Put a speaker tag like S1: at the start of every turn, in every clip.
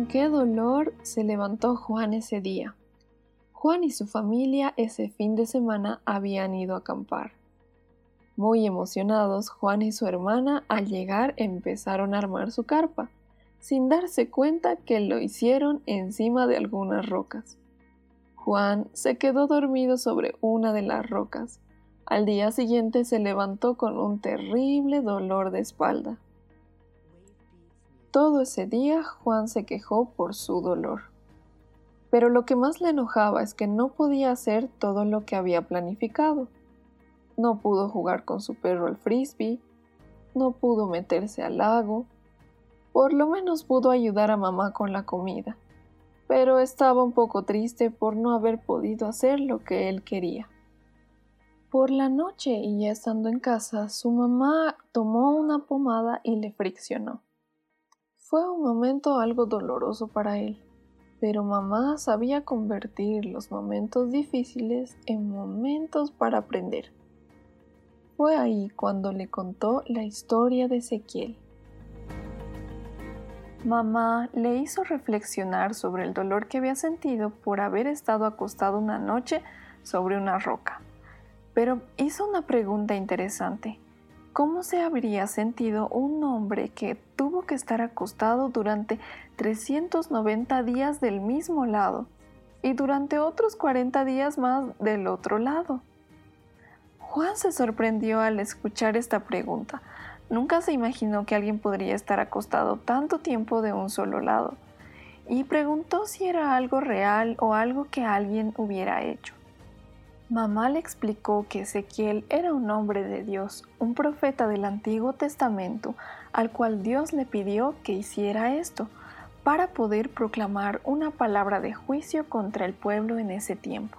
S1: Con qué dolor se levantó Juan ese día. Juan y su familia ese fin de semana habían ido a acampar. Muy emocionados, Juan y su hermana al llegar empezaron a armar su carpa, sin darse cuenta que lo hicieron encima de algunas rocas. Juan se quedó dormido sobre una de las rocas. Al día siguiente se levantó con un terrible dolor de espalda. Todo ese día Juan se quejó por su dolor. Pero lo que más le enojaba es que no podía hacer todo lo que había planificado. No pudo jugar con su perro al frisbee, no pudo meterse al lago, por lo menos pudo ayudar a mamá con la comida, pero estaba un poco triste por no haber podido hacer lo que él quería. Por la noche y ya estando en casa, su mamá tomó una pomada y le friccionó. Fue un momento algo doloroso para él, pero mamá sabía convertir los momentos difíciles en momentos para aprender. Fue ahí cuando le contó la historia de Ezequiel. Mamá le hizo reflexionar sobre el dolor que había sentido por haber estado acostado una noche sobre una roca, pero hizo una pregunta interesante. ¿Cómo se habría sentido un hombre que tuvo que estar acostado durante 390 días del mismo lado y durante otros 40 días más del otro lado? Juan se sorprendió al escuchar esta pregunta. Nunca se imaginó que alguien podría estar acostado tanto tiempo de un solo lado y preguntó si era algo real o algo que alguien hubiera hecho. Mamá le explicó que Ezequiel era un hombre de Dios, un profeta del Antiguo Testamento, al cual Dios le pidió que hiciera esto, para poder proclamar una palabra de juicio contra el pueblo en ese tiempo.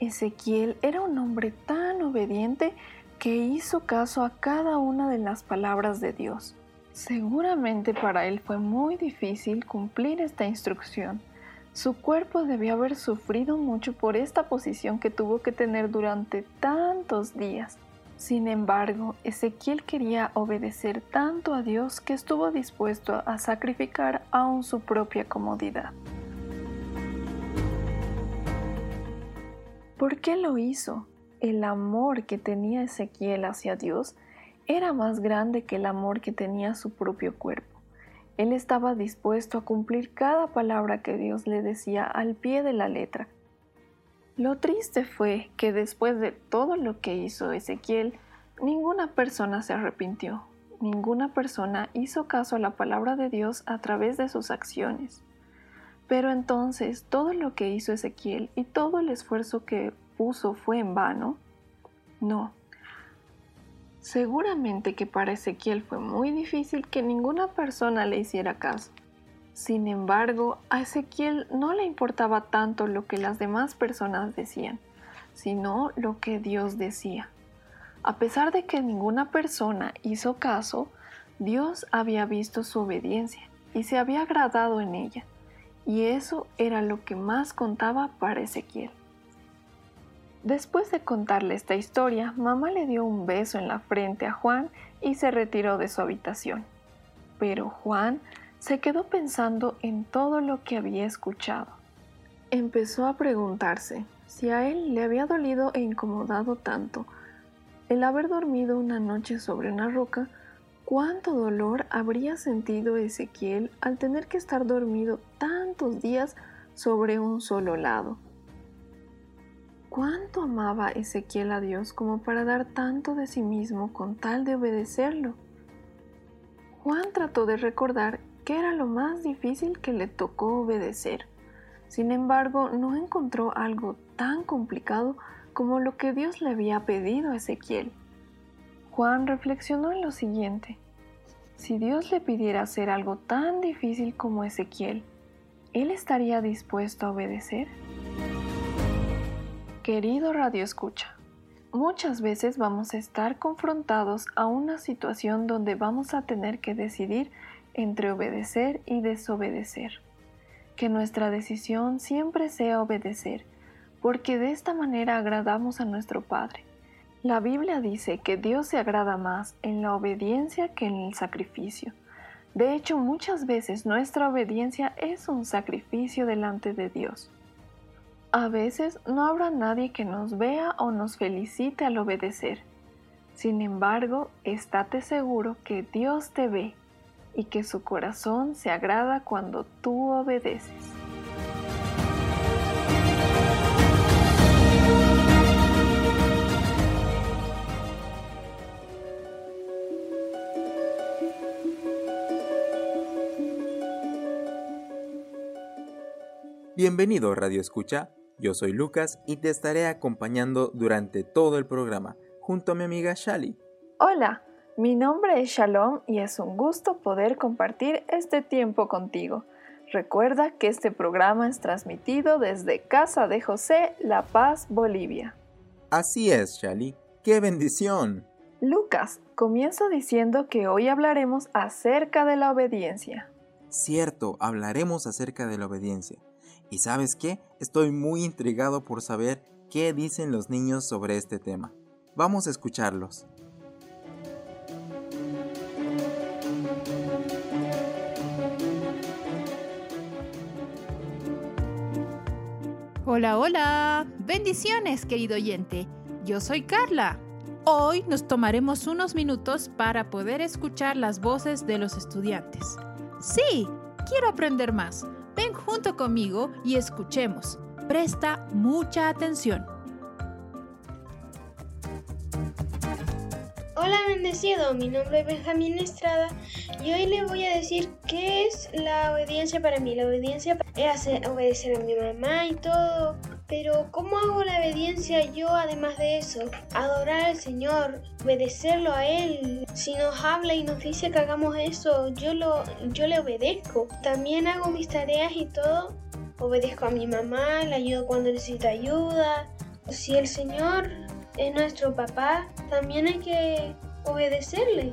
S1: Ezequiel era un hombre tan obediente que hizo caso a cada una de las palabras de Dios. Seguramente para él fue muy difícil cumplir esta instrucción, su cuerpo debió haber sufrido mucho por esta posición que tuvo que tener durante tantos días. Sin embargo, Ezequiel quería obedecer tanto a Dios que estuvo dispuesto a sacrificar aún su propia comodidad. ¿Por qué lo hizo? El amor que tenía Ezequiel hacia Dios era más grande que el amor que tenía su propio cuerpo. Él estaba dispuesto a cumplir cada palabra que Dios le decía al pie de la letra. Lo triste fue que después de todo lo que hizo Ezequiel, ninguna persona se arrepintió, ninguna persona hizo caso a la palabra de Dios a través de sus acciones. Pero entonces todo lo que hizo Ezequiel y todo el esfuerzo que puso fue en vano. No, Seguramente que para Ezequiel fue muy difícil que ninguna persona le hiciera caso. Sin embargo, a Ezequiel no le importaba tanto lo que las demás personas decían, sino lo que Dios decía. A pesar de que ninguna persona hizo caso, Dios había visto su obediencia y se había agradado en ella, y eso era lo que más contaba para Ezequiel. Después de contarle esta historia, mamá le dio un beso en la frente a Juan y se retiró de su habitación. Pero Juan se quedó pensando en todo lo que había escuchado. Empezó a preguntarse si a él le había dolido e incomodado tanto el haber dormido una noche sobre una roca, cuánto dolor habría sentido Ezequiel al tener que estar dormido tantos días sobre un solo lado. ¿Cuánto amaba Ezequiel a Dios como para dar tanto de sí mismo con tal de obedecerlo? Juan trató de recordar qué era lo más difícil que le tocó obedecer. Sin embargo, no encontró algo tan complicado como lo que Dios le había pedido a Ezequiel. Juan reflexionó en lo siguiente. Si Dios le pidiera hacer algo tan difícil como Ezequiel, ¿él estaría dispuesto a obedecer? Querido Radio Escucha, muchas veces vamos a estar confrontados a una situación donde vamos a tener que decidir entre obedecer y desobedecer. Que nuestra decisión siempre sea obedecer, porque de esta manera agradamos a nuestro Padre. La Biblia dice que Dios se agrada más en la obediencia que en el sacrificio. De hecho, muchas veces nuestra obediencia es un sacrificio delante de Dios. A veces no habrá nadie que nos vea o nos felicite al obedecer. Sin embargo, estate seguro que Dios te ve y que su corazón se agrada cuando tú obedeces.
S2: Bienvenido Radio Escucha yo soy Lucas y te estaré acompañando durante todo el programa, junto a mi amiga Shali.
S1: Hola, mi nombre es Shalom y es un gusto poder compartir este tiempo contigo. Recuerda que este programa es transmitido desde Casa de José, La Paz, Bolivia.
S2: Así es, Shali. ¡Qué bendición!
S1: Lucas, comienzo diciendo que hoy hablaremos acerca de la obediencia.
S2: Cierto, hablaremos acerca de la obediencia. ¿Y sabes qué? Estoy muy intrigado por saber qué dicen los niños sobre este tema. Vamos a escucharlos.
S3: Hola, hola. Bendiciones, querido oyente. Yo soy Carla. Hoy nos tomaremos unos minutos para poder escuchar las voces de los estudiantes. Sí, quiero aprender más Ven junto conmigo y escuchemos. Presta mucha atención.
S4: Hola bendecido, mi nombre es Benjamín Estrada y hoy le voy a decir qué es la obediencia para mí. La obediencia es obedecer a mi mamá y todo, pero ¿cómo hago la obediencia yo además de eso? Adorar al Señor, obedecerlo a Él. Si nos habla y nos dice que hagamos eso, yo, lo, yo le obedezco. También hago mis tareas y todo. Obedezco a mi mamá, le ayudo cuando necesita ayuda. Si el Señor es nuestro papá, también hay que obedecerle.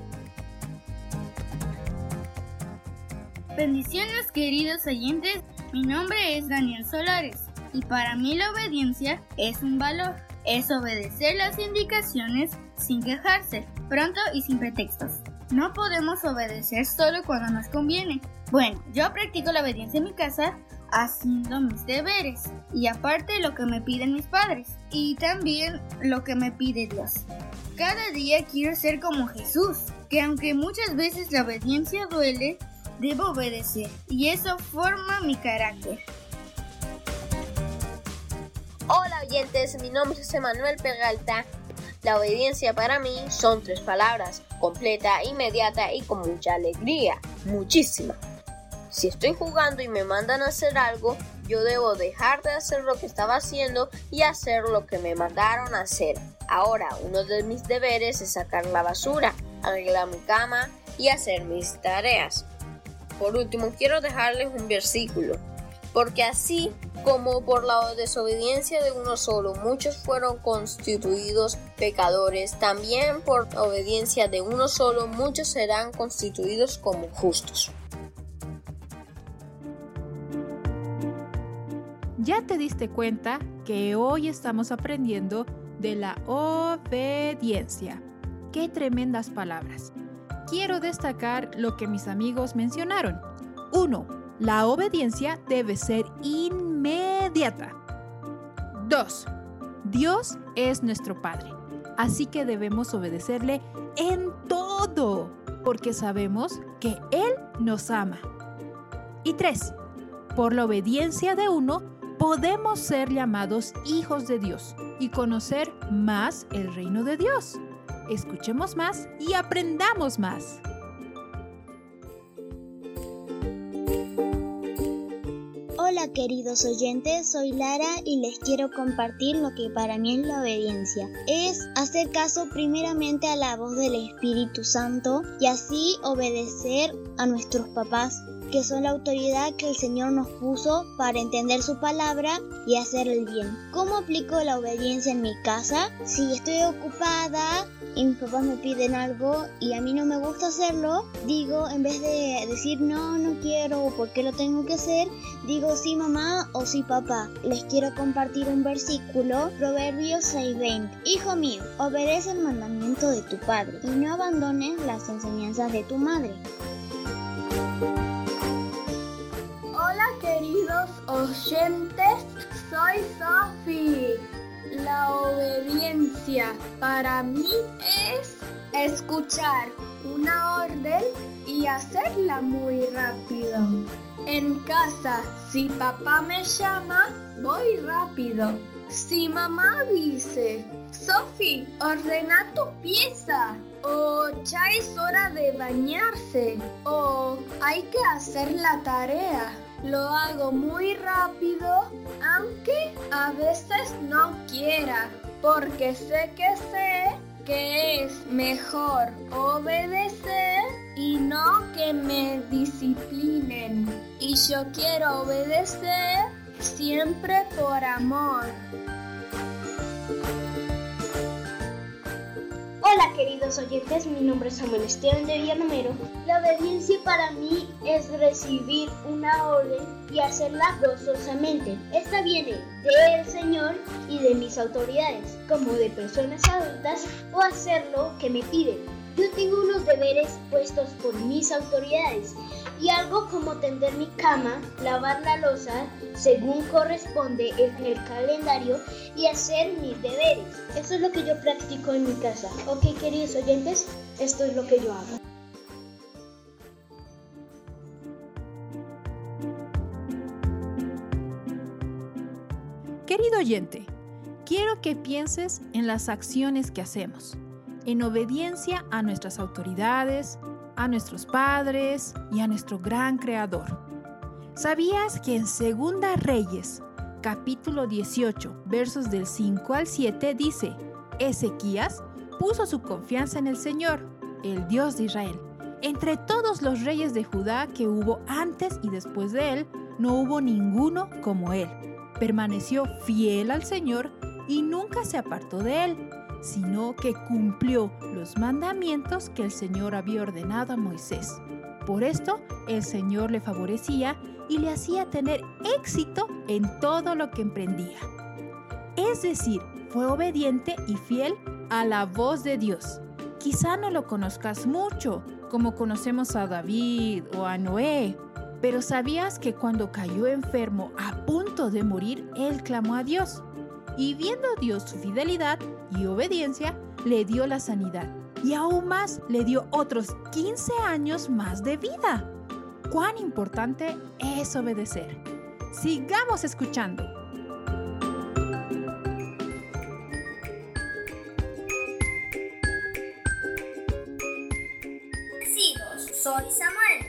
S5: Bendiciones queridos oyentes, mi nombre es Daniel Solares y para mí la obediencia es un valor. Es obedecer las indicaciones sin quejarse, pronto y sin pretextos. No podemos obedecer solo cuando nos conviene. Bueno, yo practico la obediencia en mi casa haciendo mis deberes y aparte lo que me piden mis padres y también lo que me pide Dios. Cada día quiero ser como Jesús, que aunque muchas veces la obediencia duele, debo obedecer y eso forma mi carácter.
S6: Hola oyentes, mi nombre es Emanuel Peralta. La obediencia para mí son tres palabras, completa, inmediata y con mucha alegría, muchísima. Si estoy jugando y me mandan a hacer algo, yo debo dejar de hacer lo que estaba haciendo y hacer lo que me mandaron a hacer. Ahora, uno de mis deberes es sacar la basura, arreglar mi cama y hacer mis tareas. Por último, quiero dejarles un versículo porque así como por la desobediencia de uno solo muchos fueron constituidos pecadores, también por obediencia de uno solo muchos serán constituidos como justos.
S3: Ya te diste cuenta que hoy estamos aprendiendo de la obediencia. Qué tremendas palabras. Quiero destacar lo que mis amigos mencionaron. 1 la obediencia debe ser inmediata. 2. Dios es nuestro Padre, así que debemos obedecerle en todo, porque sabemos que Él nos ama. Y 3. Por la obediencia de uno, podemos ser llamados hijos de Dios y conocer más el reino de Dios. Escuchemos más y aprendamos más.
S7: Queridos oyentes, soy Lara y les quiero compartir lo que para mí es la obediencia. Es hacer caso primeramente a la voz del Espíritu Santo y así obedecer a nuestros papás que son la autoridad que el Señor nos puso para entender su palabra y hacer el bien. ¿Cómo aplico la obediencia en mi casa? Si estoy ocupada y mis papás me piden algo y a mí no me gusta hacerlo, digo, en vez de decir no, no quiero o por qué lo tengo que hacer, digo sí mamá o sí papá. Les quiero compartir un versículo, Proverbios 6:20. Hijo mío, obedece el mandamiento de tu padre y no abandones las enseñanzas de tu madre.
S8: queridos oyentes, soy Sophie. La obediencia para mí es escuchar una orden y hacerla muy rápido. En casa, si papá me llama, voy rápido. Si mamá dice, Sophie, ordena tu pieza. O ya es hora de bañarse. O hay que hacer la tarea. Lo hago muy rápido, aunque a veces no quiera, porque sé que sé que es mejor obedecer y no que me disciplinen. Y yo quiero obedecer siempre por amor.
S9: Hola queridos oyentes, mi nombre es Samuel Esteban de Villanamero. La obediencia para mí es recibir una orden y hacerla gozosamente. Esta viene del Señor y de mis autoridades, como de personas adultas, o hacer lo que me piden. Yo tengo unos deberes puestos por mis autoridades y algo como tender mi cama, lavar la losa según corresponde en el calendario y hacer mis deberes. Eso es lo que yo practico en mi casa. Ok, queridos oyentes, esto es lo que yo hago.
S3: Querido oyente, quiero que pienses en las acciones que hacemos, en obediencia a nuestras autoridades, a nuestros padres y a nuestro gran creador. ¿Sabías que en Segunda Reyes, capítulo 18, versos del 5 al 7 dice, Ezequías puso su confianza en el Señor, el Dios de Israel. Entre todos los reyes de Judá que hubo antes y después de él, no hubo ninguno como él. Permaneció fiel al Señor y nunca se apartó de él sino que cumplió los mandamientos que el Señor había ordenado a Moisés. Por esto, el Señor le favorecía y le hacía tener éxito en todo lo que emprendía. Es decir, fue obediente y fiel a la voz de Dios. Quizá no lo conozcas mucho, como conocemos a David o a Noé, pero sabías que cuando cayó enfermo a punto de morir, él clamó a Dios. Y viendo Dios su fidelidad y obediencia, le dio la sanidad. Y aún más, le dio otros 15 años más de vida. ¿Cuán importante es obedecer? Sigamos escuchando.
S5: Soy Samuel.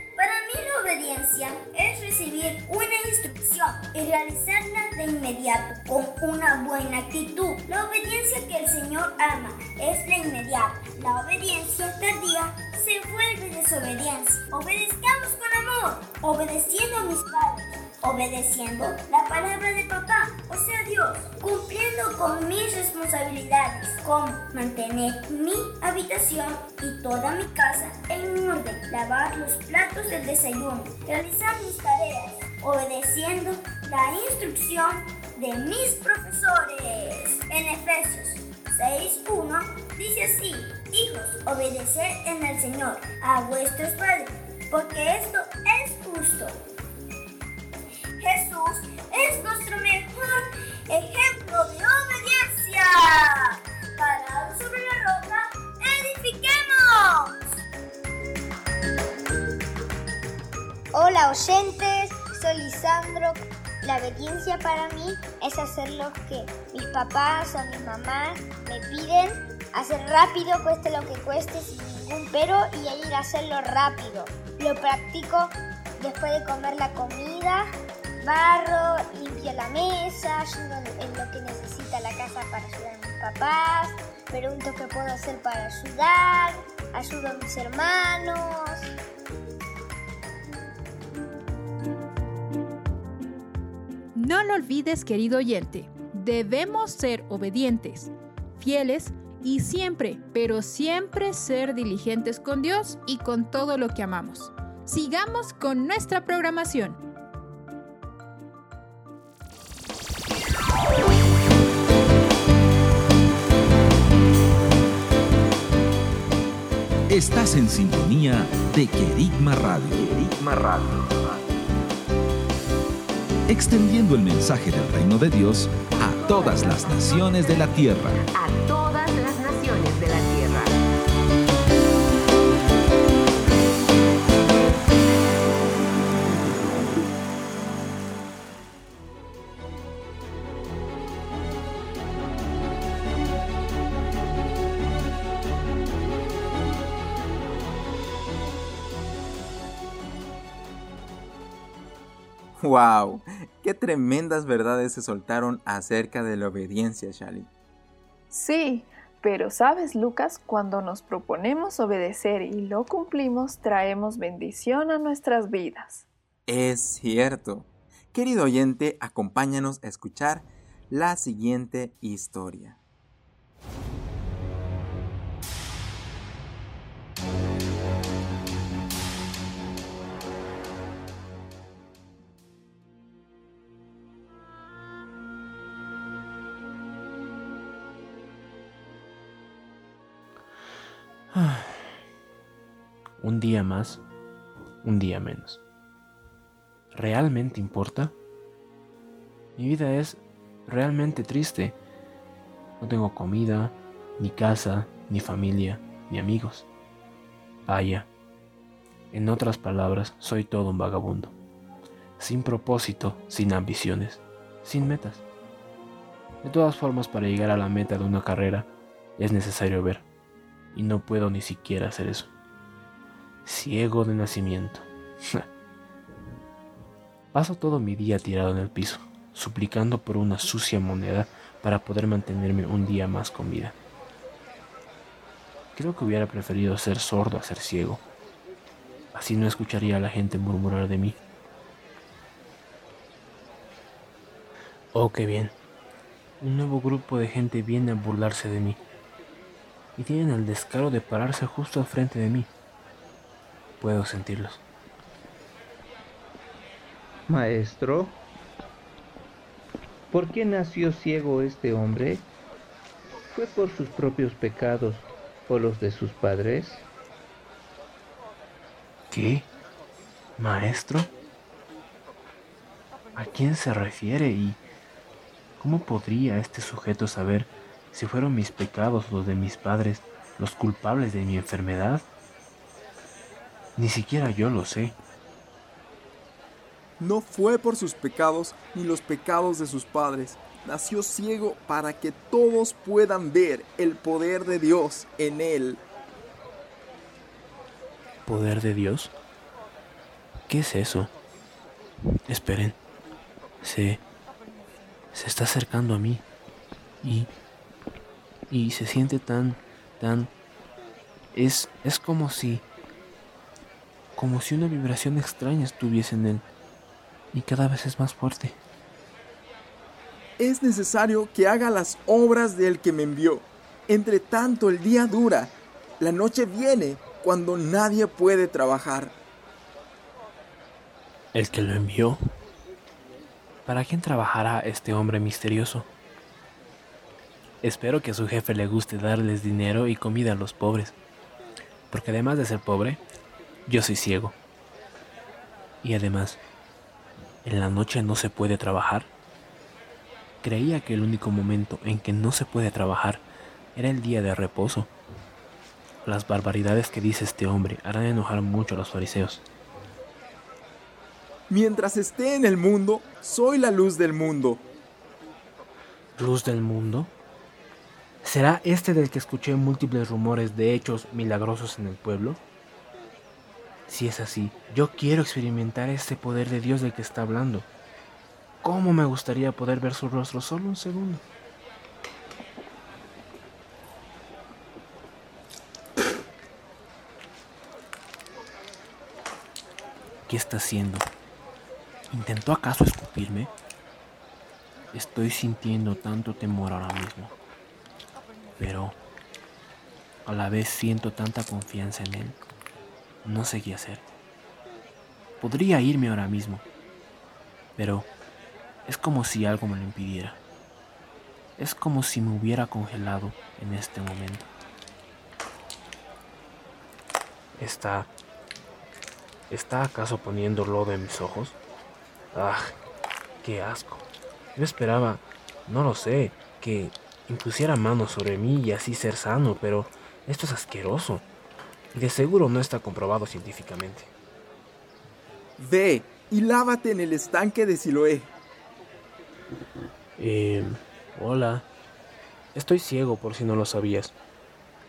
S5: Obediencia es recibir una instrucción y realizarla de inmediato con una buena actitud. La obediencia que el Señor ama es la inmediata. La obediencia tardía se vuelve desobediencia. Obedezcamos con amor, obedeciendo a mis padres obedeciendo la palabra de papá, o sea Dios, cumpliendo con mis responsabilidades, como mantener mi habitación y toda mi casa en lavar los platos del desayuno, realizar mis tareas, obedeciendo la instrucción de mis profesores. En Efesios 6.1 dice así, hijos, obedeced en el Señor a vuestros padres, porque esto es justo. Jesús es nuestro mejor ejemplo de obediencia.
S7: Hola oyentes, soy Lisandro. La obediencia para mí es hacer lo que mis papás o mi mamá me piden, hacer rápido, cueste lo que cueste, sin ningún pero, y ir a hacerlo rápido. Lo practico después de comer la comida,
S10: barro, limpio la mesa, ayudo en lo que necesita la casa para ayudar a mis papás, pregunto qué puedo hacer para ayudar, ayudo a mis hermanos.
S3: No lo olvides, querido oyente, debemos ser obedientes, fieles y siempre, pero siempre ser diligentes con Dios y con todo lo que amamos. Sigamos con nuestra programación.
S11: Estás en sintonía de Querigma Radio. Radio. Extendiendo el mensaje del reino de Dios a todas las naciones de la tierra.
S12: A todas las naciones de la tierra.
S13: ¡Wow! ¡Qué tremendas verdades se soltaron acerca de la obediencia, Shali!
S1: Sí, pero sabes, Lucas, cuando nos proponemos obedecer y lo cumplimos, traemos bendición a nuestras vidas.
S13: Es cierto. Querido oyente, acompáñanos a escuchar la siguiente historia.
S14: Un día más, un día menos. ¿Realmente importa? Mi vida es realmente triste. No tengo comida, ni casa, ni familia, ni amigos. Vaya. En otras palabras, soy todo un vagabundo. Sin propósito, sin ambiciones, sin metas. De todas formas, para llegar a la meta de una carrera, es necesario ver. Y no puedo ni siquiera hacer eso. Ciego de nacimiento. Paso todo mi día tirado en el piso, suplicando por una sucia moneda para poder mantenerme un día más con vida. Creo que hubiera preferido ser sordo a ser ciego. Así no escucharía a la gente murmurar de mí. Oh, qué bien. Un nuevo grupo de gente viene a burlarse de mí. Y tienen el descaro de pararse justo al frente de mí. Puedo sentirlos.
S15: Maestro, ¿por qué nació ciego este hombre? ¿Fue por sus propios pecados o los de sus padres?
S14: ¿Qué? ¿Maestro? ¿A quién se refiere y cómo podría este sujeto saber si fueron mis pecados los de mis padres los culpables de mi enfermedad? Ni siquiera yo lo sé.
S2: No fue por sus pecados ni los pecados de sus padres. Nació ciego para que todos puedan ver el poder de Dios en él.
S14: ¿Poder de Dios? ¿Qué es eso? Esperen. Se... se está acercando a mí. Y... y se siente tan... tan... es... es como si... como si una vibración extraña estuviese en él. Y cada vez es más fuerte.
S2: Es necesario que haga las obras del que me envió. Entre tanto el día dura. La noche viene cuando nadie puede trabajar.
S14: ¿El que lo envió? ¿Para quién trabajará este hombre misterioso? Espero que a su jefe le guste darles dinero y comida a los pobres, porque además de ser pobre, yo soy ciego. Y además, ¿en la noche no se puede trabajar? Creía que el único momento en que no se puede trabajar era el día de reposo. Las barbaridades que dice este hombre harán enojar mucho a los fariseos.
S2: Mientras esté en el mundo, soy la luz del mundo.
S14: ¿Luz del mundo? ¿Será este del que escuché múltiples rumores de hechos milagrosos en el pueblo? Si es así, yo quiero experimentar este poder de Dios del que está hablando. ¿Cómo me gustaría poder ver su rostro solo un segundo? ¿Qué está haciendo? ¿Intentó acaso escupirme? Estoy sintiendo tanto temor ahora mismo. Pero a la vez siento tanta confianza en él. No sé qué hacer. Podría irme ahora mismo. Pero es como si algo me lo impidiera. Es como si me hubiera congelado en este momento. ¿Está... ¿Está acaso poniendo lodo en mis ojos? ¡Ah! ¡Qué asco! Yo esperaba, no lo sé, que impusiera manos sobre mí y así ser sano, pero esto es asqueroso. De seguro no está comprobado científicamente.
S16: Ve y lávate en el estanque de Siloé.
S14: Eh, hola. Estoy ciego por si no lo sabías.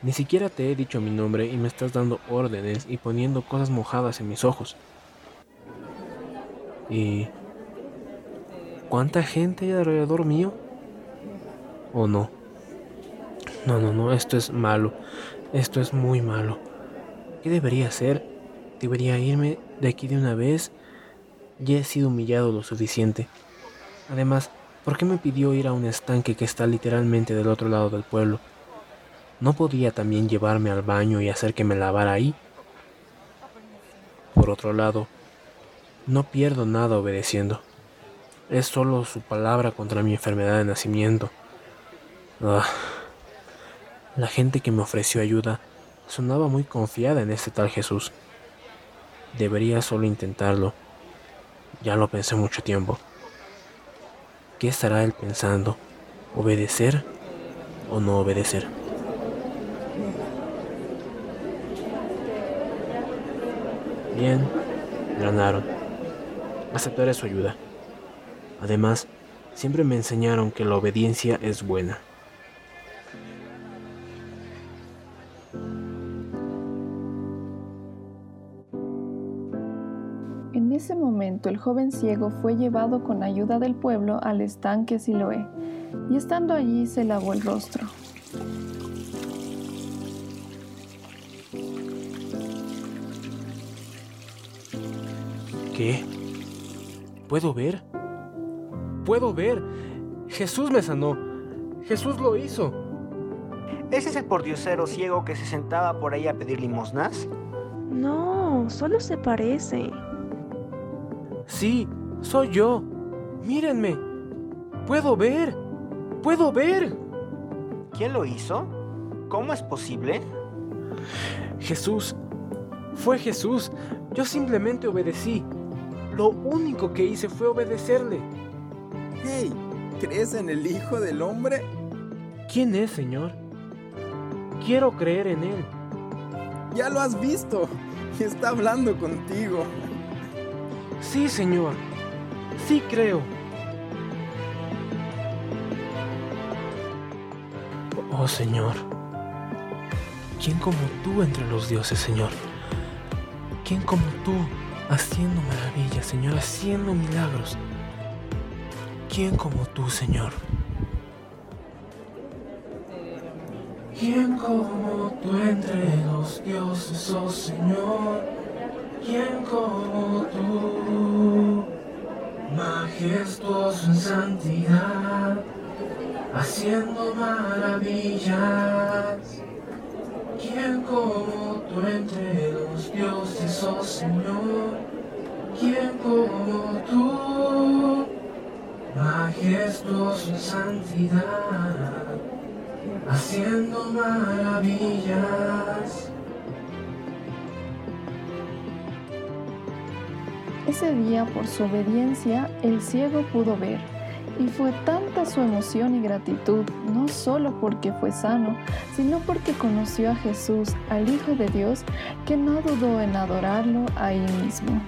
S14: Ni siquiera te he dicho mi nombre y me estás dando órdenes y poniendo cosas mojadas en mis ojos. ¿Y cuánta gente hay alrededor mío? ¿O no? No, no, no, esto es malo. Esto es muy malo. ¿Qué debería hacer? Debería irme de aquí de una vez. Ya he sido humillado lo suficiente. Además, ¿por qué me pidió ir a un estanque que está literalmente del otro lado del pueblo? ¿No podía también llevarme al baño y hacer que me lavara ahí? Por otro lado, no pierdo nada obedeciendo. Es solo su palabra contra mi enfermedad de nacimiento. Ah, la gente que me ofreció ayuda sonaba muy confiada en este tal Jesús. Debería solo intentarlo. Ya lo pensé mucho tiempo. ¿Qué estará él pensando? ¿Obedecer o no obedecer? Bien, ganaron. Aceptaré su ayuda. Además, siempre me enseñaron que la obediencia es buena.
S1: Joven ciego fue llevado con ayuda del pueblo al estanque Siloé, y estando allí se lavó el rostro.
S14: ¿Qué? ¿Puedo ver? ¡Puedo ver! Jesús me sanó. Jesús lo hizo.
S17: ¿Ese es el pordiosero ciego que se sentaba por ahí a pedir limosnas?
S18: No, solo se parece.
S14: Sí, soy yo. Mírenme. Puedo ver. Puedo ver.
S17: ¿Quién lo hizo? ¿Cómo es posible?
S14: Jesús. Fue Jesús. Yo simplemente obedecí. Lo único que hice fue obedecerle.
S16: Hey, ¿crees en el Hijo del Hombre?
S14: ¿Quién es, Señor? Quiero creer en Él.
S16: Ya lo has visto. Está hablando contigo.
S14: Sí, Señor. Sí creo. Oh, Señor. ¿Quién como tú entre los dioses, Señor? ¿Quién como tú haciendo maravillas, Señor, haciendo milagros? ¿Quién como tú, Señor? ¿Quién como tú entre los dioses, oh Señor? ¿Quién como tú? Majestuoso en santidad, haciendo maravillas. ¿Quién como tú entre los dioses, oh Señor? ¿Quién como tú? Majestuoso en santidad, haciendo maravillas.
S1: Ese día, por su obediencia, el ciego pudo ver, y fue tanta su emoción y gratitud, no solo porque fue sano, sino porque conoció a Jesús, al Hijo de Dios, que no dudó en adorarlo ahí mismo.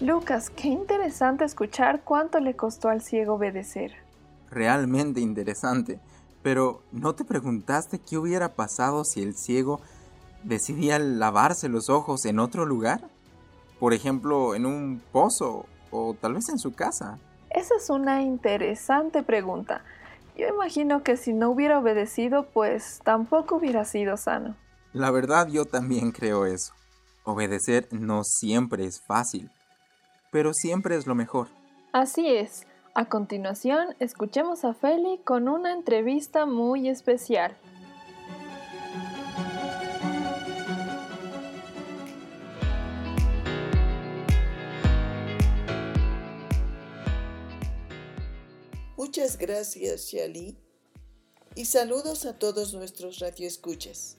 S1: Lucas, qué interesante escuchar cuánto le costó al ciego obedecer.
S2: Realmente interesante. Pero ¿no te preguntaste qué hubiera pasado si el ciego decidía lavarse los ojos en otro lugar? Por ejemplo, en un pozo o tal vez en su casa.
S1: Esa es una interesante pregunta. Yo imagino que si no hubiera obedecido, pues tampoco hubiera sido sano.
S2: La verdad yo también creo eso. Obedecer no siempre es fácil, pero siempre es lo mejor.
S1: Así es. A continuación, escuchemos a Feli con una entrevista muy especial.
S19: Muchas gracias, Shali. Y saludos a todos nuestros radioescuchas.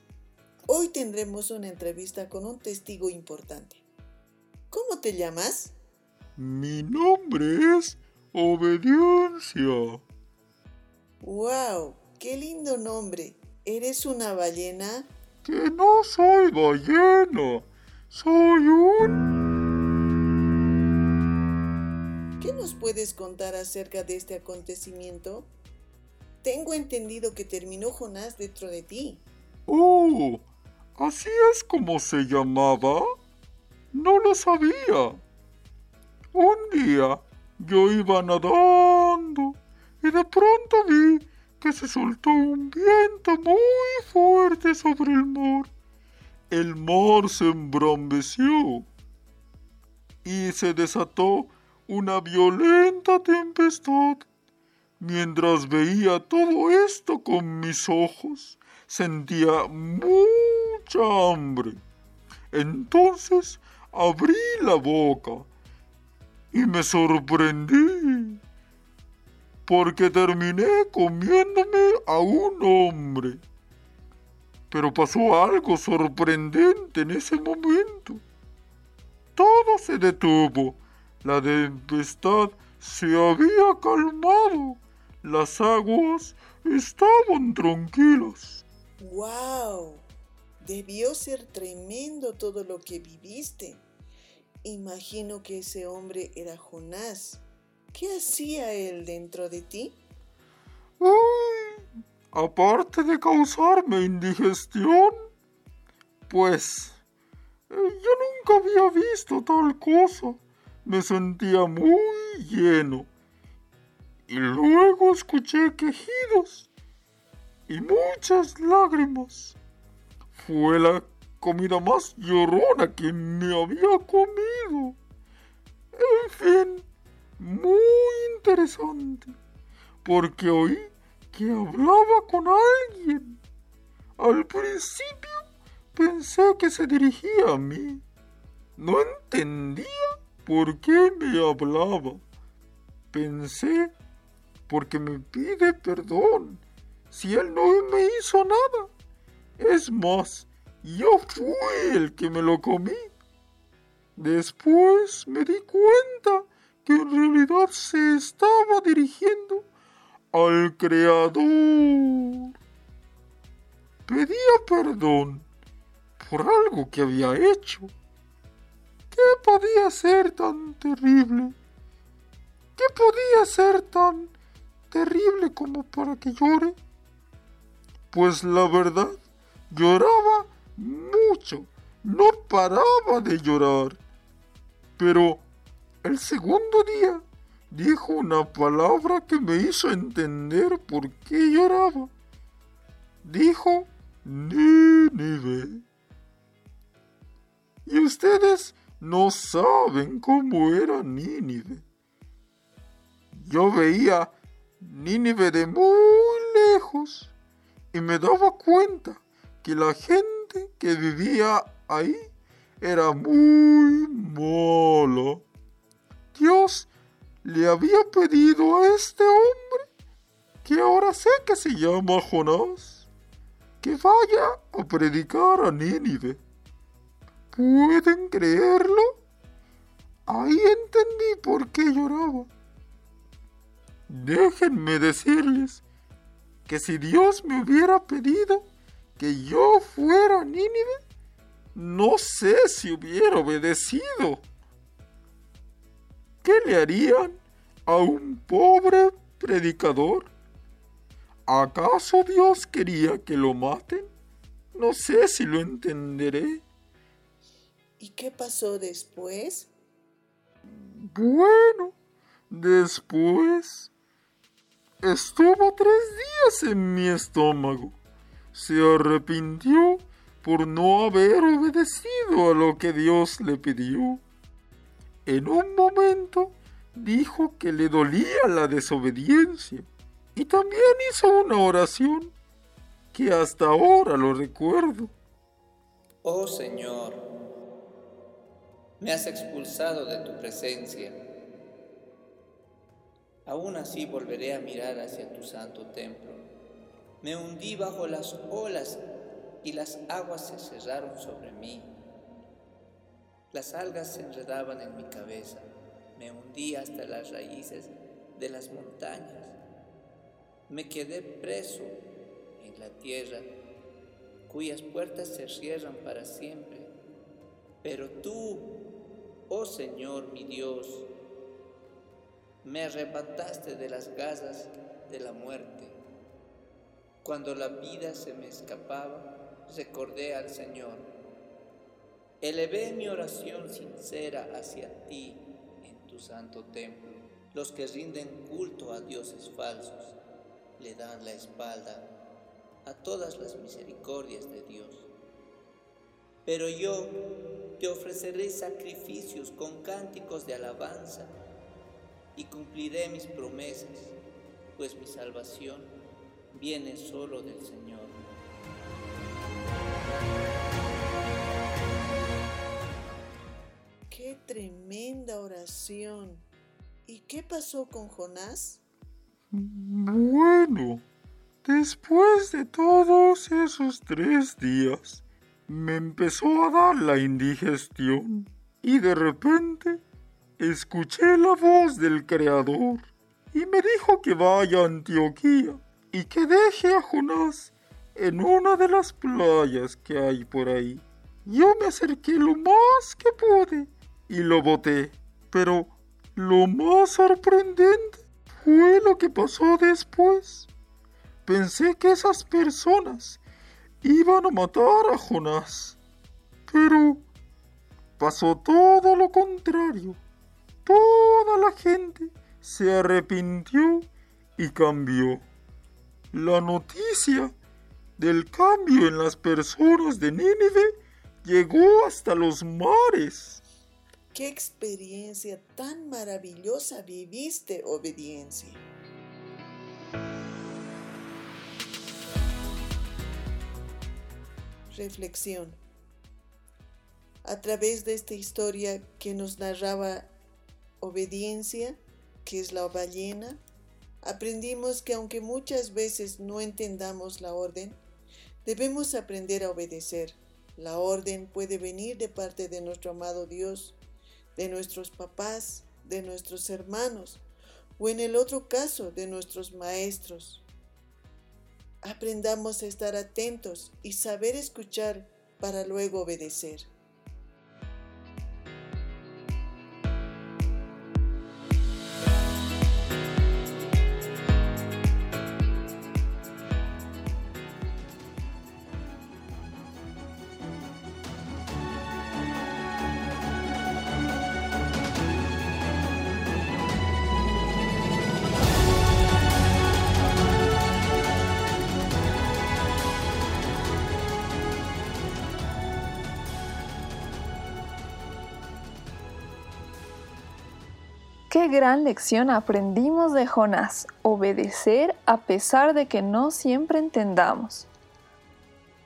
S19: Hoy tendremos una entrevista con un testigo importante. ¿Cómo te llamas?
S20: Mi nombre es Obediencia.
S19: ¡Wow! ¡Qué lindo nombre! ¿Eres una ballena?
S20: Que no soy ballena. Soy un...
S19: ¿Qué nos puedes contar acerca de este acontecimiento? Tengo entendido que terminó Jonás dentro de ti.
S20: Oh, ¿así es como se llamaba? No lo sabía. Un día yo iba nadando y de pronto vi que se soltó un viento muy fuerte sobre el mar. El mar se embrambeció y se desató una violenta tempestad. Mientras veía todo esto con mis ojos, sentía mucha hambre. Entonces abrí la boca y me sorprendí porque terminé comiéndome a un hombre. Pero pasó algo sorprendente en ese momento. Todo se detuvo. La tempestad se había calmado. Las aguas estaban tranquilas.
S19: ¡Wow! Debió ser tremendo todo lo que viviste. Imagino que ese hombre era Jonás. ¿Qué hacía él dentro de ti?
S20: Uy, aparte de causarme indigestión, pues eh, yo nunca había visto tal cosa. Me sentía muy lleno. Y luego escuché quejidos y muchas lágrimas. Fue la comida más llorona que me había comido. En fin, muy interesante, porque oí que hablaba con alguien. Al principio pensé que se dirigía a mí. No entendía por qué me hablaba. Pensé porque me pide perdón si él no me hizo nada. Es más, yo fui el que me lo comí. Después me di cuenta que en realidad se estaba dirigiendo al Creador. Pedía perdón por algo que había hecho. ¿Qué podía ser tan terrible? ¿Qué podía ser tan terrible como para que llore? Pues la verdad, lloraba mucho, no paraba de llorar. Pero el segundo día dijo una palabra que me hizo entender por qué lloraba. Dijo Nínive. Y ustedes no saben cómo era Nínive. Yo veía Nínive de muy lejos y me daba cuenta que la gente que vivía ahí era muy mala. Dios le había pedido a este hombre, que ahora sé que se llama Jonás, que vaya a predicar a Nínive. ¿Pueden creerlo? Ahí entendí por qué lloraba. Déjenme decirles que si Dios me hubiera pedido que yo fuera Nínive, no sé si hubiera obedecido. qué le harían a un pobre predicador? ¿Acaso Dios quería que lo maten? No sé si lo entenderé.
S19: ¿Y qué pasó después?
S20: Bueno, después estuvo tres días en mi estómago. Se arrepintió por no haber obedecido a lo que Dios le pidió. En un momento dijo que le dolía la desobediencia y también hizo una oración que hasta ahora lo recuerdo.
S15: Oh Señor, me has expulsado de tu presencia. Aún así volveré a mirar hacia tu santo templo. Me hundí bajo las olas y las aguas se cerraron sobre mí. Las algas se enredaban en mi cabeza. Me hundí hasta las raíces de las montañas. Me quedé preso en la tierra, cuyas puertas se cierran para siempre. Pero tú, oh Señor mi Dios, me arrebataste de las gazas de la muerte. Cuando la vida se me escapaba, recordé al Señor. Elevé mi oración sincera hacia ti en tu santo templo. Los que rinden culto a dioses falsos le dan la espalda a todas las misericordias de Dios. Pero yo te ofreceré sacrificios con cánticos de alabanza y cumpliré mis promesas, pues mi salvación viene solo del Señor.
S19: ¡Qué tremenda oración! ¿Y qué pasó con Jonás?
S20: Bueno, después de todos esos tres días, me empezó a dar la indigestión y de repente escuché la voz del Creador y me dijo que vaya a Antioquía y que deje a Jonás en una de las playas que hay por ahí. Yo me acerqué lo más que pude y lo boté, pero lo más sorprendente fue lo que pasó después. Pensé que esas personas iban a matar a Jonás. Pero pasó todo lo contrario. Toda la gente se arrepintió y cambió. La noticia del cambio en las personas de Nínive llegó hasta los mares.
S19: ¿Qué experiencia tan maravillosa viviste, obediencia? Reflexión. A través de esta historia que nos narraba obediencia, que es la ballena, aprendimos que aunque muchas veces no entendamos la orden, debemos aprender a obedecer. La orden puede venir de parte de nuestro amado Dios de nuestros papás, de nuestros hermanos o en el otro caso de nuestros maestros. Aprendamos a estar atentos y saber escuchar para luego obedecer.
S1: Qué gran lección aprendimos de Jonás, obedecer a pesar de que no siempre entendamos.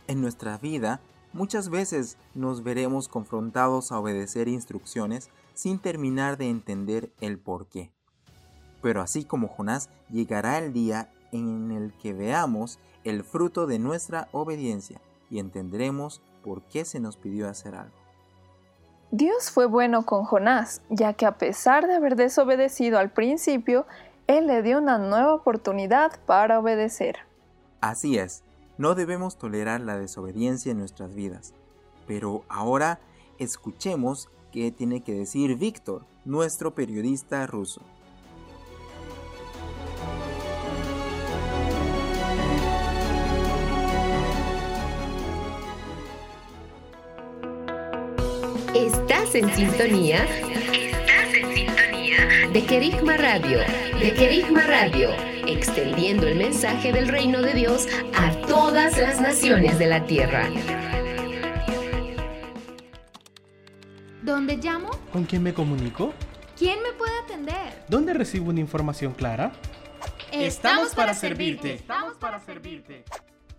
S2: En nuestra vida, muchas veces nos veremos confrontados a obedecer instrucciones sin terminar de entender el por qué. Pero así como Jonás, llegará el día en el que veamos el fruto de nuestra obediencia y entenderemos por qué se nos pidió hacer algo.
S1: Dios fue bueno con Jonás, ya que a pesar de haber desobedecido al principio, Él le dio una nueva oportunidad para obedecer.
S2: Así es, no debemos tolerar la desobediencia en nuestras vidas. Pero ahora escuchemos qué tiene que decir Víctor, nuestro periodista ruso.
S12: Estás en sintonía. Estás en sintonía. De Kerigma Radio. De Kerigma Radio. Extendiendo el mensaje del reino de Dios a todas las naciones de la tierra.
S21: ¿Dónde llamo?
S22: ¿Con quién me comunico?
S21: ¿Quién me puede atender?
S22: ¿Dónde recibo una información clara?
S21: Estamos para servirte. Estamos para servirte.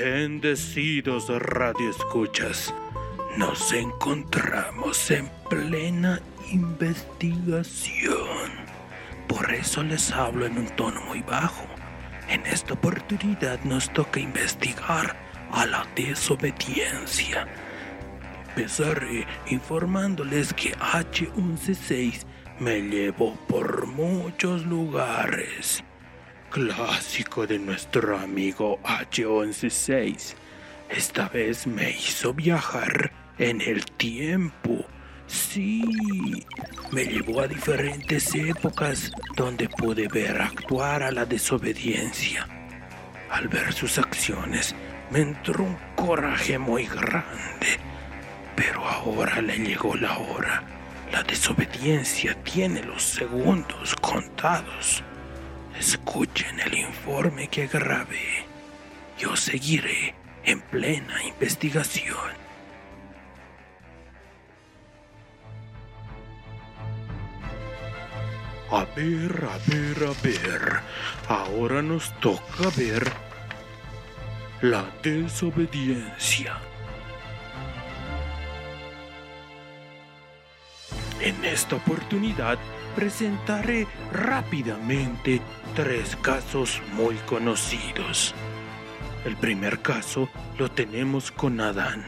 S23: Bendecidos radioescuchas, nos encontramos en plena investigación. Por eso les hablo en un tono muy bajo. En esta oportunidad nos toca investigar a la desobediencia. Empezaré informándoles que H116 me llevó por muchos lugares. Clásico de nuestro amigo H116. Esta vez me hizo viajar en el tiempo. Sí, me llevó a diferentes épocas donde pude ver actuar a la desobediencia. Al ver sus acciones, me entró un coraje muy grande. Pero ahora le llegó la hora. La desobediencia tiene los segundos contados. Escuchen el informe que grabé. Yo seguiré en plena investigación. A ver, a ver, a ver. Ahora nos toca ver la desobediencia. En esta oportunidad presentaré rápidamente tres casos muy conocidos. El primer caso lo tenemos con Adán.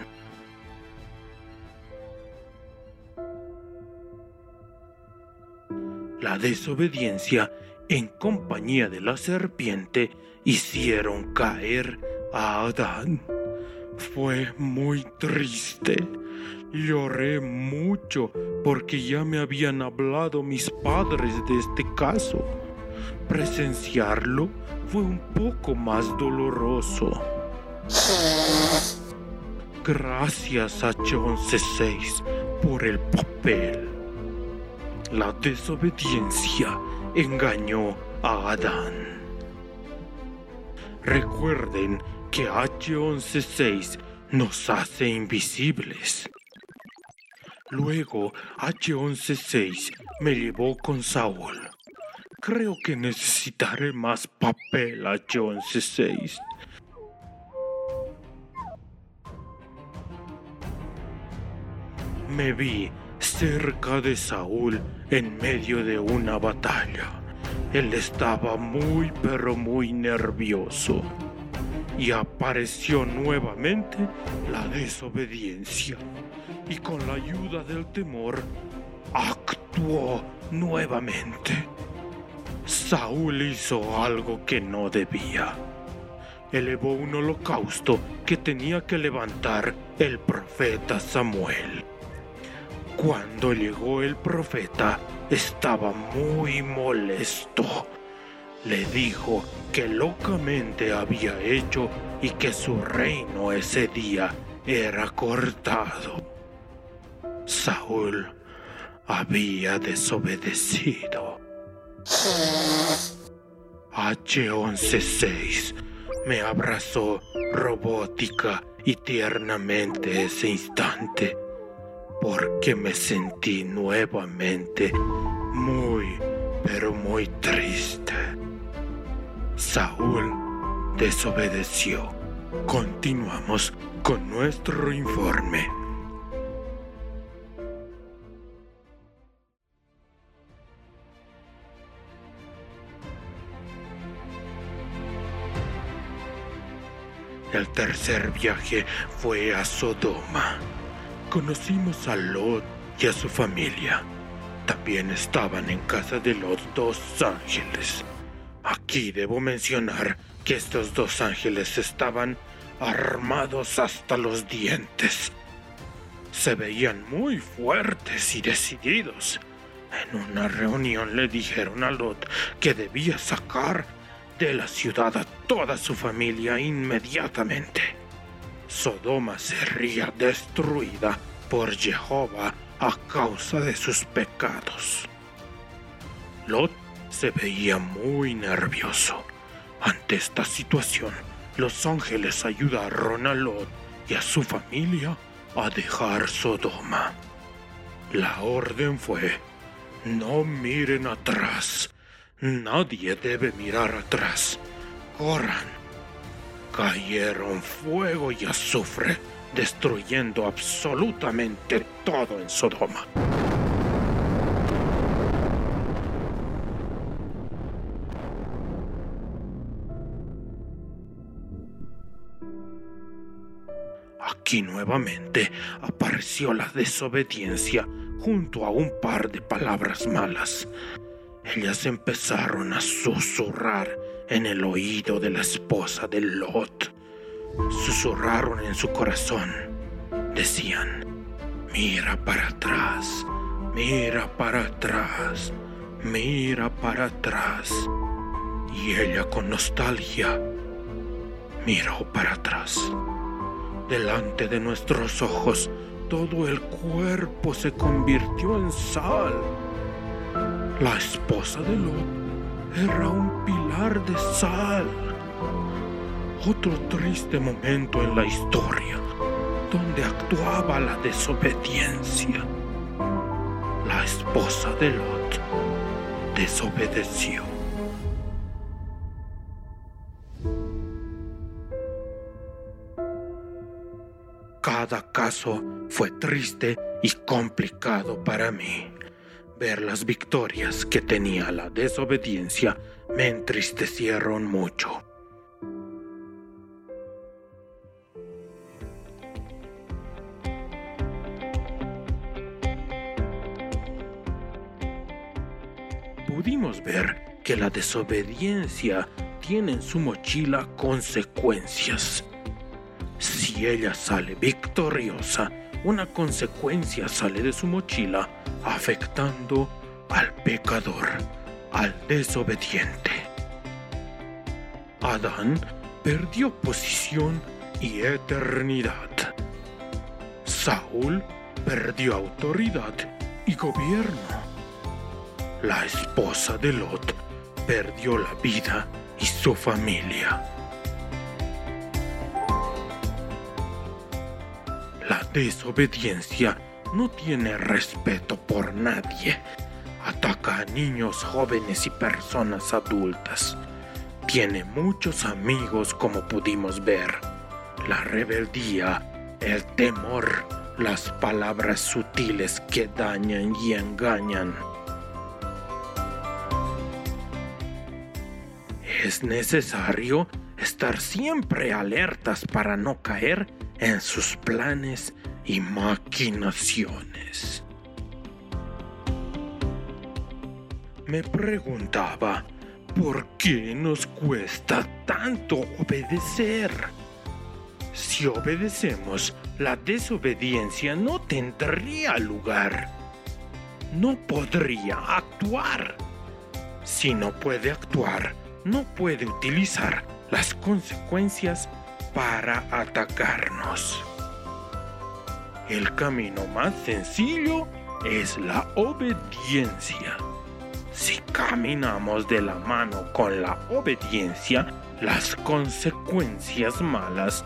S23: La desobediencia en compañía de la serpiente hicieron caer a Adán. Fue muy triste. Lloré mucho porque ya me habían hablado mis padres de este caso. Presenciarlo fue un poco más doloroso. Gracias a John C6 por el papel. La desobediencia engañó a Adán. Recuerden que H116 nos hace invisibles. Luego H116 me llevó con Saúl. Creo que necesitaré más papel H116. Me vi cerca de Saúl en medio de una batalla. Él estaba muy pero muy nervioso. Y apareció nuevamente la desobediencia. Y con la ayuda del temor, actuó nuevamente. Saúl hizo algo que no debía. Elevó un holocausto que tenía que levantar el profeta Samuel. Cuando llegó el profeta, estaba muy molesto. Le dijo que locamente había hecho y que su reino ese día era cortado. Saúl había desobedecido. H116 me abrazó robótica y tiernamente ese instante porque me sentí nuevamente muy, pero muy triste. Saúl desobedeció Continuamos con nuestro informe. El tercer viaje fue a Sodoma. Conocimos a Lot y a su familia. También estaban en casa de los dos ángeles. Aquí debo mencionar que estos dos ángeles estaban armados hasta los dientes. Se veían muy fuertes y decididos. En una reunión le dijeron a Lot que debía sacar de la ciudad a toda su familia inmediatamente. Sodoma sería destruida por Jehová a causa de sus pecados. Lot se veía muy nervioso. Ante esta situación, los ángeles ayudaron a Lot y a su familia a dejar Sodoma. La orden fue, no miren atrás, nadie debe mirar atrás, corran. Cayeron fuego y azufre, destruyendo absolutamente todo en Sodoma. Aquí nuevamente apareció la desobediencia junto a un par de palabras malas. Ellas empezaron a susurrar en el oído de la esposa de Lot. Susurraron en su corazón. Decían, mira para atrás, mira para atrás, mira para atrás. Y ella con nostalgia miró para atrás. Delante de nuestros ojos, todo el cuerpo se convirtió en sal. La esposa de Lot era un pilar de sal. Otro triste momento en la historia donde actuaba la desobediencia. La esposa de Lot desobedeció. Cada caso fue triste y complicado para mí. Ver las victorias que tenía la desobediencia me entristecieron mucho. Pudimos ver que la desobediencia tiene en su mochila consecuencias. Si ella sale victoriosa, una consecuencia sale de su mochila afectando al pecador, al desobediente. Adán perdió posición y eternidad. Saúl perdió autoridad y gobierno. La esposa de Lot perdió la vida y su familia. La desobediencia no tiene respeto por nadie. Ataca a niños, jóvenes y personas adultas. Tiene muchos amigos como pudimos ver. La rebeldía, el temor, las palabras sutiles que dañan y engañan. Es necesario estar siempre alertas para no caer en sus planes y maquinaciones. Me preguntaba, ¿por qué nos cuesta tanto obedecer? Si obedecemos, la desobediencia no tendría lugar. No podría actuar. Si no puede actuar, no puede utilizar las consecuencias para atacarnos. El camino más sencillo es la obediencia. Si caminamos de la mano con la obediencia, las consecuencias malas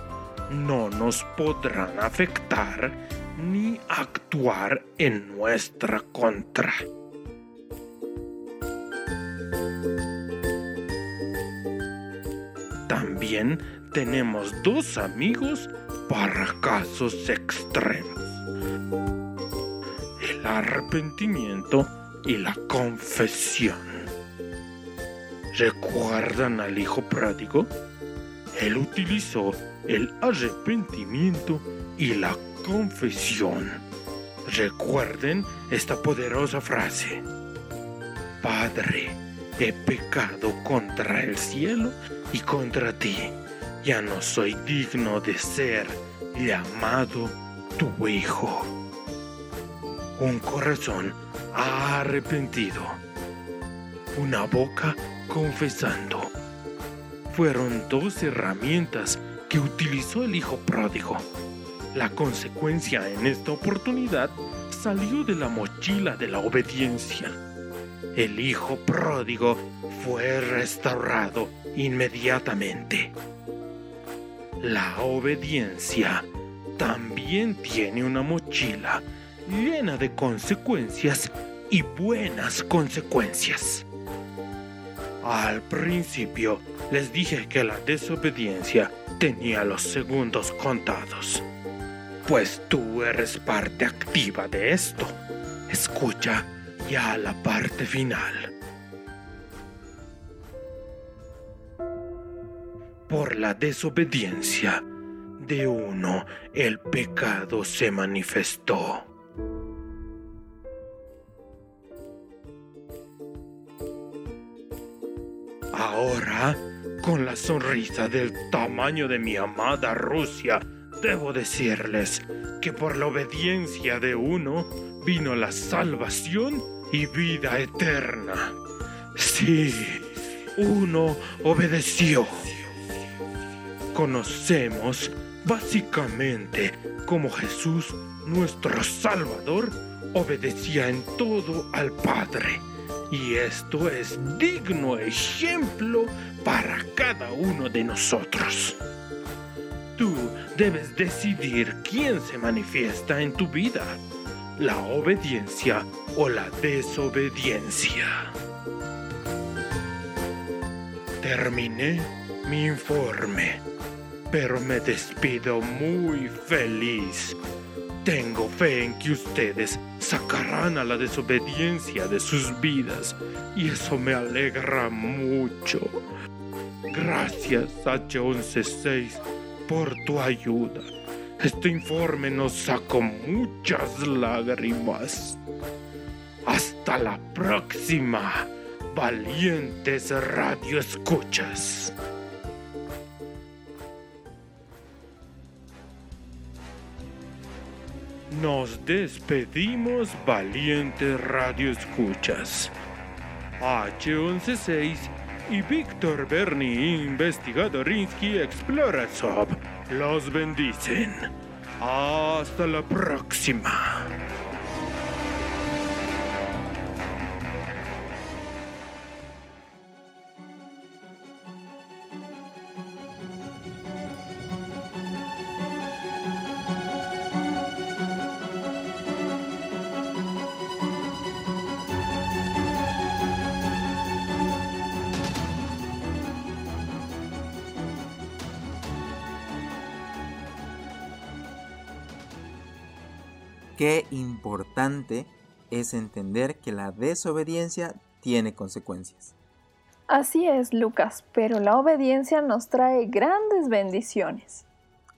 S23: no nos podrán afectar ni actuar en nuestra contra. También tenemos dos amigos para casos extremos. El arrepentimiento y la confesión. ¿Recuerdan al hijo pródigo? Él utilizó el arrepentimiento y la confesión. Recuerden esta poderosa frase. Padre, he pecado contra el cielo y contra ti. Ya no soy digno de ser llamado tu hijo. Un corazón arrepentido. Una boca confesando. Fueron dos herramientas que utilizó el hijo pródigo. La consecuencia en esta oportunidad salió de la mochila de la obediencia. El hijo pródigo fue restaurado inmediatamente. La obediencia también tiene una mochila llena de consecuencias y buenas consecuencias. Al principio les dije que la desobediencia tenía los segundos contados. Pues tú eres parte activa de esto. Escucha ya la parte final. Por la desobediencia de uno, el pecado se manifestó. Ahora, con la sonrisa del tamaño de mi amada Rusia, debo decirles que por la obediencia de uno vino la salvación y vida eterna. Sí, uno obedeció. Conocemos básicamente como Jesús, nuestro Salvador, obedecía en todo al Padre. Y esto es digno ejemplo para cada uno de nosotros. Tú debes decidir quién se manifiesta en tu vida, la obediencia o la desobediencia. Terminé mi informe, pero me despido muy feliz. Tengo fe en que ustedes sacarán a la desobediencia de sus vidas y eso me alegra mucho. Gracias H116 por tu ayuda. Este informe nos sacó muchas lágrimas. Hasta la próxima, valientes radio escuchas. Nos despedimos, valientes radio escuchas. H116 y Víctor Berni, investigadorinsky Explorasob, los bendicen. Hasta la próxima.
S2: Qué importante es entender que la desobediencia tiene consecuencias.
S1: Así es, Lucas, pero la obediencia nos trae grandes bendiciones.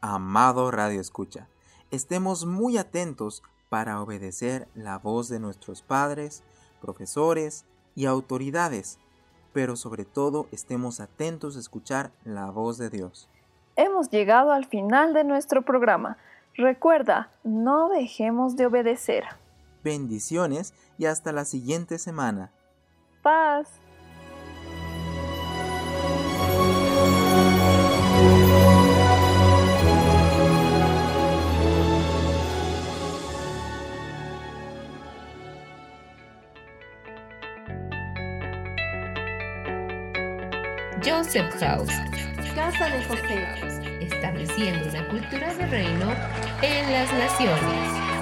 S2: Amado Radio Escucha, estemos muy atentos para obedecer la voz de nuestros padres, profesores y autoridades, pero sobre todo estemos atentos a escuchar la voz de Dios.
S1: Hemos llegado al final de nuestro programa. Recuerda, no dejemos de obedecer.
S2: Bendiciones y hasta la siguiente semana.
S1: Paz.
S12: Joseph House.
S21: Casa de José.
S12: Estableciendo una cultura de reino en las naciones.